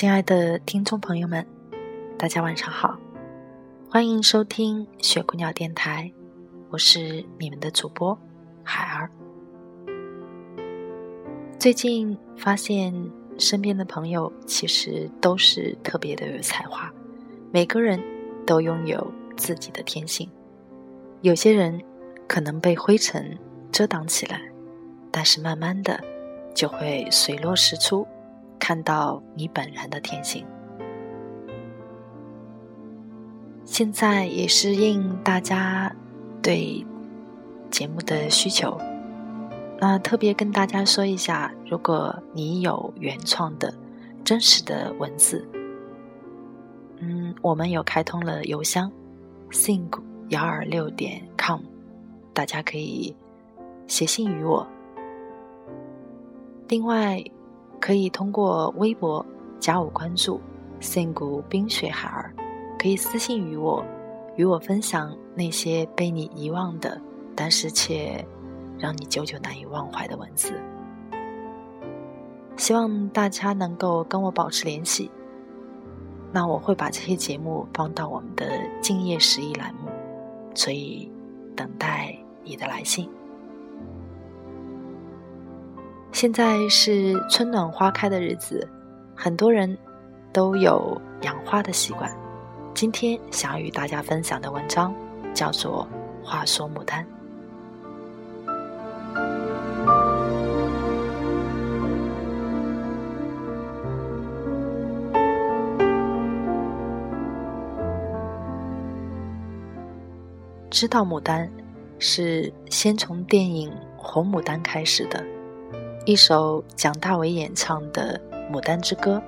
亲爱的听众朋友们，大家晚上好，欢迎收听雪姑娘电台，我是你们的主播海儿。最近发现身边的朋友其实都是特别的有才华，每个人都拥有自己的天性。有些人可能被灰尘遮挡起来，但是慢慢的就会水落石出。看到你本人的天性。现在也是应大家对节目的需求，那特别跟大家说一下，如果你有原创的、真实的文字，嗯，我们有开通了邮箱，sing 幺二六点 com，大家可以写信于我。另外。可以通过微博加我关注 “sing 冰雪孩儿”，可以私信于我，与我分享那些被你遗忘的，但是却让你久久难以忘怀的文字。希望大家能够跟我保持联系。那我会把这些节目放到我们的“敬业十一”栏目，所以等待你的来信。现在是春暖花开的日子，很多人都有养花的习惯。今天想与大家分享的文章叫做《话说牡丹》。知道牡丹，是先从电影《红牡丹》开始的。一首蒋大为演唱的《牡丹之歌》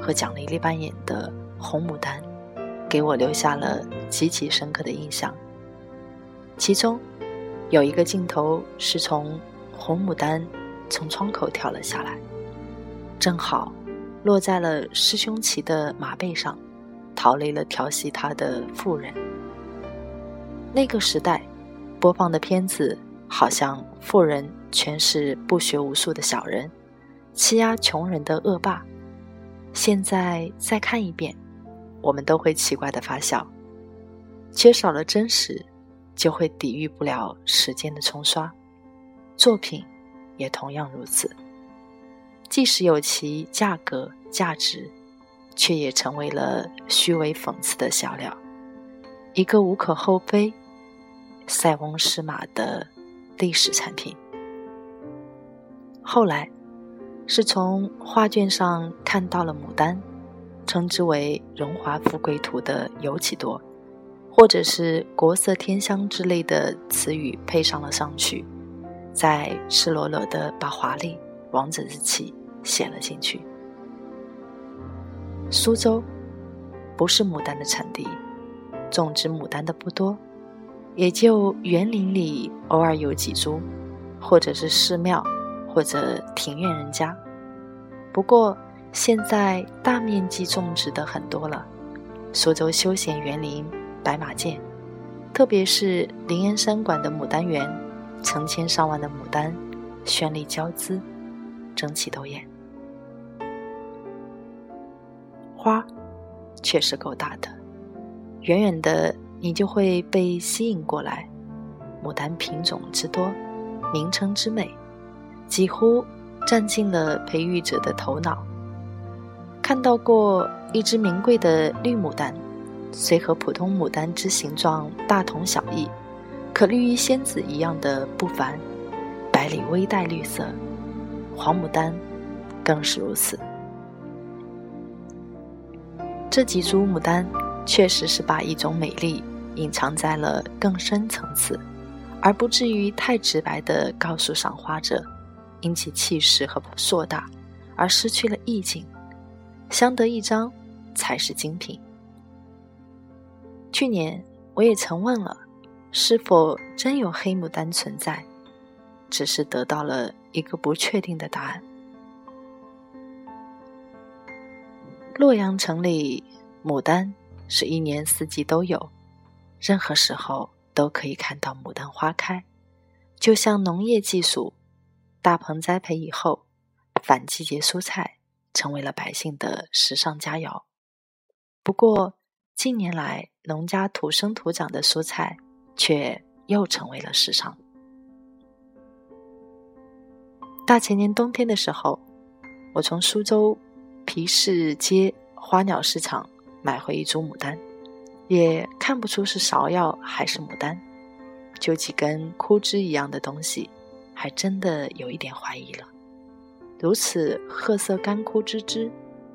和蒋丽丽扮演的《红牡丹》，给我留下了极其深刻的印象。其中有一个镜头是从红牡丹从窗口跳了下来，正好落在了师兄骑的马背上，逃离了调戏他的妇人。那个时代播放的片子。好像富人全是不学无术的小人，欺压穷人的恶霸。现在再看一遍，我们都会奇怪的发笑。缺少了真实，就会抵御不了时间的冲刷。作品也同样如此，即使有其价格价值，却也成为了虚伪讽刺的笑料，一个无可厚非、塞翁失马的。历史产品。后来，是从画卷上看到了牡丹，称之为“荣华富贵图”的尤其多，或者是“国色天香”之类的词语配上了上去，再赤裸裸的把华丽、王者之气写了进去。苏州不是牡丹的产地，种植牡丹的不多。也就园林里偶尔有几株，或者是寺庙，或者庭院人家。不过现在大面积种植的很多了，苏州休闲园林白马涧，特别是灵岩山馆的牡丹园，成千上万的牡丹，绚丽交姿，争奇斗艳，花确实够大的，远远的。你就会被吸引过来。牡丹品种之多，名称之美，几乎占尽了培育者的头脑。看到过一只名贵的绿牡丹，虽和普通牡丹之形状大同小异，可绿衣仙子一样的不凡，百里微带绿色，黄牡丹更是如此。这几株牡丹确实是把一种美丽隐藏在了更深层次，而不至于太直白的告诉赏花者，因其气势和硕大而失去了意境，相得益彰才是精品。去年我也曾问了，是否真有黑牡丹存在，只是得到了一个不确定的答案。洛阳城里，牡丹是一年四季都有，任何时候都可以看到牡丹花开。就像农业技术大棚栽培以后，反季节蔬菜成为了百姓的时尚佳肴。不过近年来，农家土生土长的蔬菜却又成为了时尚。大前年冬天的时候，我从苏州。皮市街花鸟市场买回一株牡丹，也看不出是芍药还是牡丹，就几根枯枝一样的东西，还真的有一点怀疑了。如此褐色干枯之枝，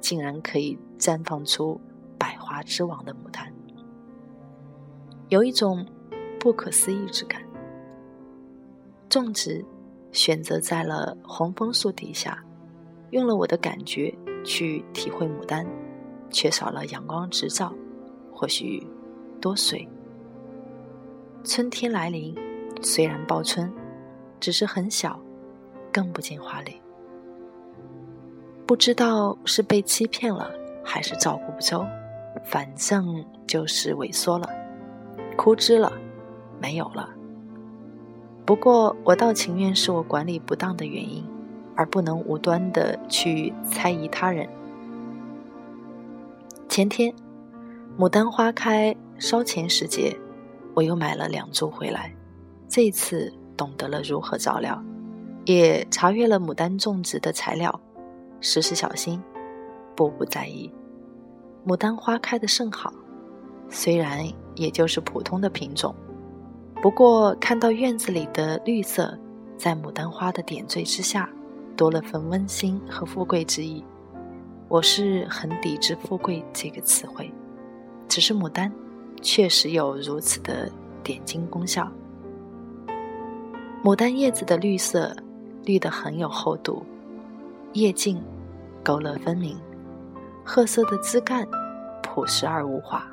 竟然可以绽放出百花之王的牡丹，有一种不可思议之感。种植选择在了红枫树底下，用了我的感觉。去体会牡丹，缺少了阳光直照，或许多水。春天来临，虽然报春，只是很小，更不见花蕾。不知道是被欺骗了，还是照顾不周，反正就是萎缩了，枯枝了，没有了。不过我倒情愿是我管理不当的原因。而不能无端的去猜疑他人。前天，牡丹花开烧钱时节，我又买了两株回来。这次懂得了如何照料，也查阅了牡丹种植的材料，时时小心，步步在意。牡丹花开的甚好，虽然也就是普通的品种，不过看到院子里的绿色，在牡丹花的点缀之下。多了份温馨和富贵之意。我是很抵制“富贵”这个词汇，只是牡丹确实有如此的点睛功效。牡丹叶子的绿色，绿得很有厚度，叶茎勾勒分明，褐色的枝干朴实而无华。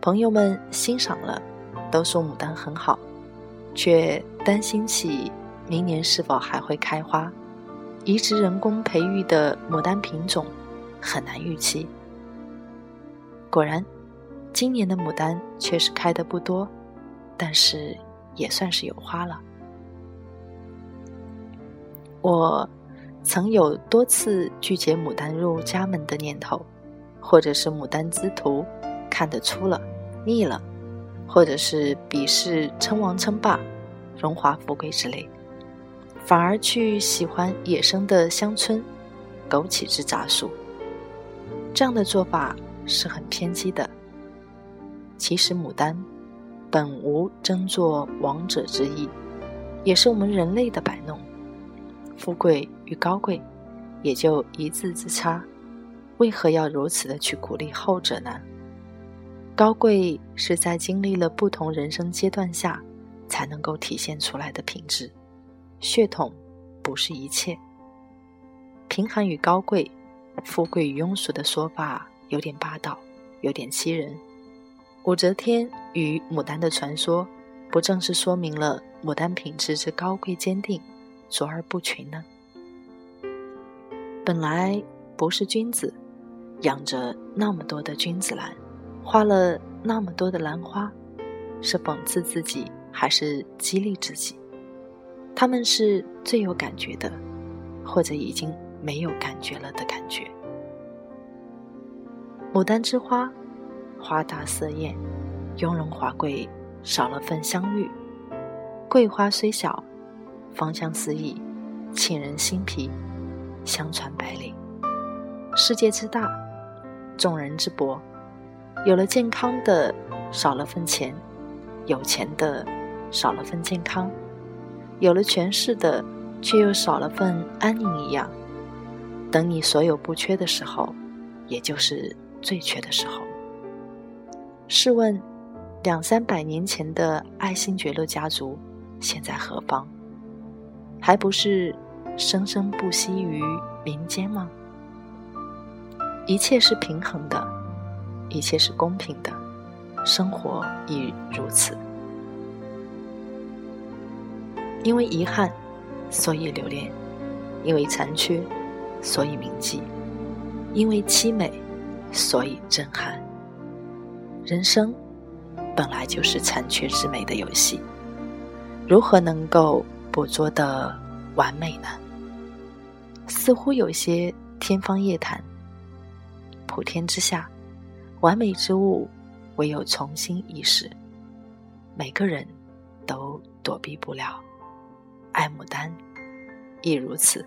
朋友们欣赏了，都说牡丹很好，却担心起。明年是否还会开花？移植人工培育的牡丹品种很难预期。果然，今年的牡丹确实开的不多，但是也算是有花了。我曾有多次拒绝牡丹入家门的念头，或者是牡丹之徒看得出了腻了，或者是鄙视称王称霸、荣华富贵之类。反而去喜欢野生的乡村、枸杞之杂树，这样的做法是很偏激的。其实牡丹本无争做王者之意，也是我们人类的摆弄。富贵与高贵，也就一字之差，为何要如此的去鼓励后者呢？高贵是在经历了不同人生阶段下，才能够体现出来的品质。血统不是一切，贫寒与高贵，富贵与庸俗的说法有点霸道，有点欺人。武则天与牡丹的传说，不正是说明了牡丹品质之高贵坚定，卓而不群呢？本来不是君子，养着那么多的君子兰，花了那么多的兰花，是讽刺自己，还是激励自己？他们是最有感觉的，或者已经没有感觉了的感觉。牡丹之花，花大色艳，雍容华贵，少了份香郁。桂花虽小，芳香四溢，沁人心脾，香传百里。世界之大，众人之博，有了健康的，少了份钱，有钱的少了份健康，有了权势的却又少了份安宁一样。等你所有不缺的时候，也就是最缺的时候。试问，两三百年前的爱新觉罗家族现在何方？还不是生生不息于民间吗？一切是平衡的，一切是公平的，生活亦如此。因为遗憾，所以留恋；因为残缺。所以铭记，因为凄美，所以震撼。人生本来就是残缺之美的游戏，如何能够捕捉的完美呢？似乎有些天方夜谭。普天之下，完美之物唯有重新意识。每个人都躲避不了，爱牡丹亦如此。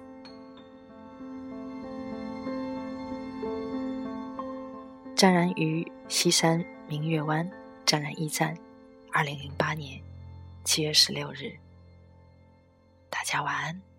湛然于西山明月湾，湛然驿站，二零零八年七月十六日。大家晚安。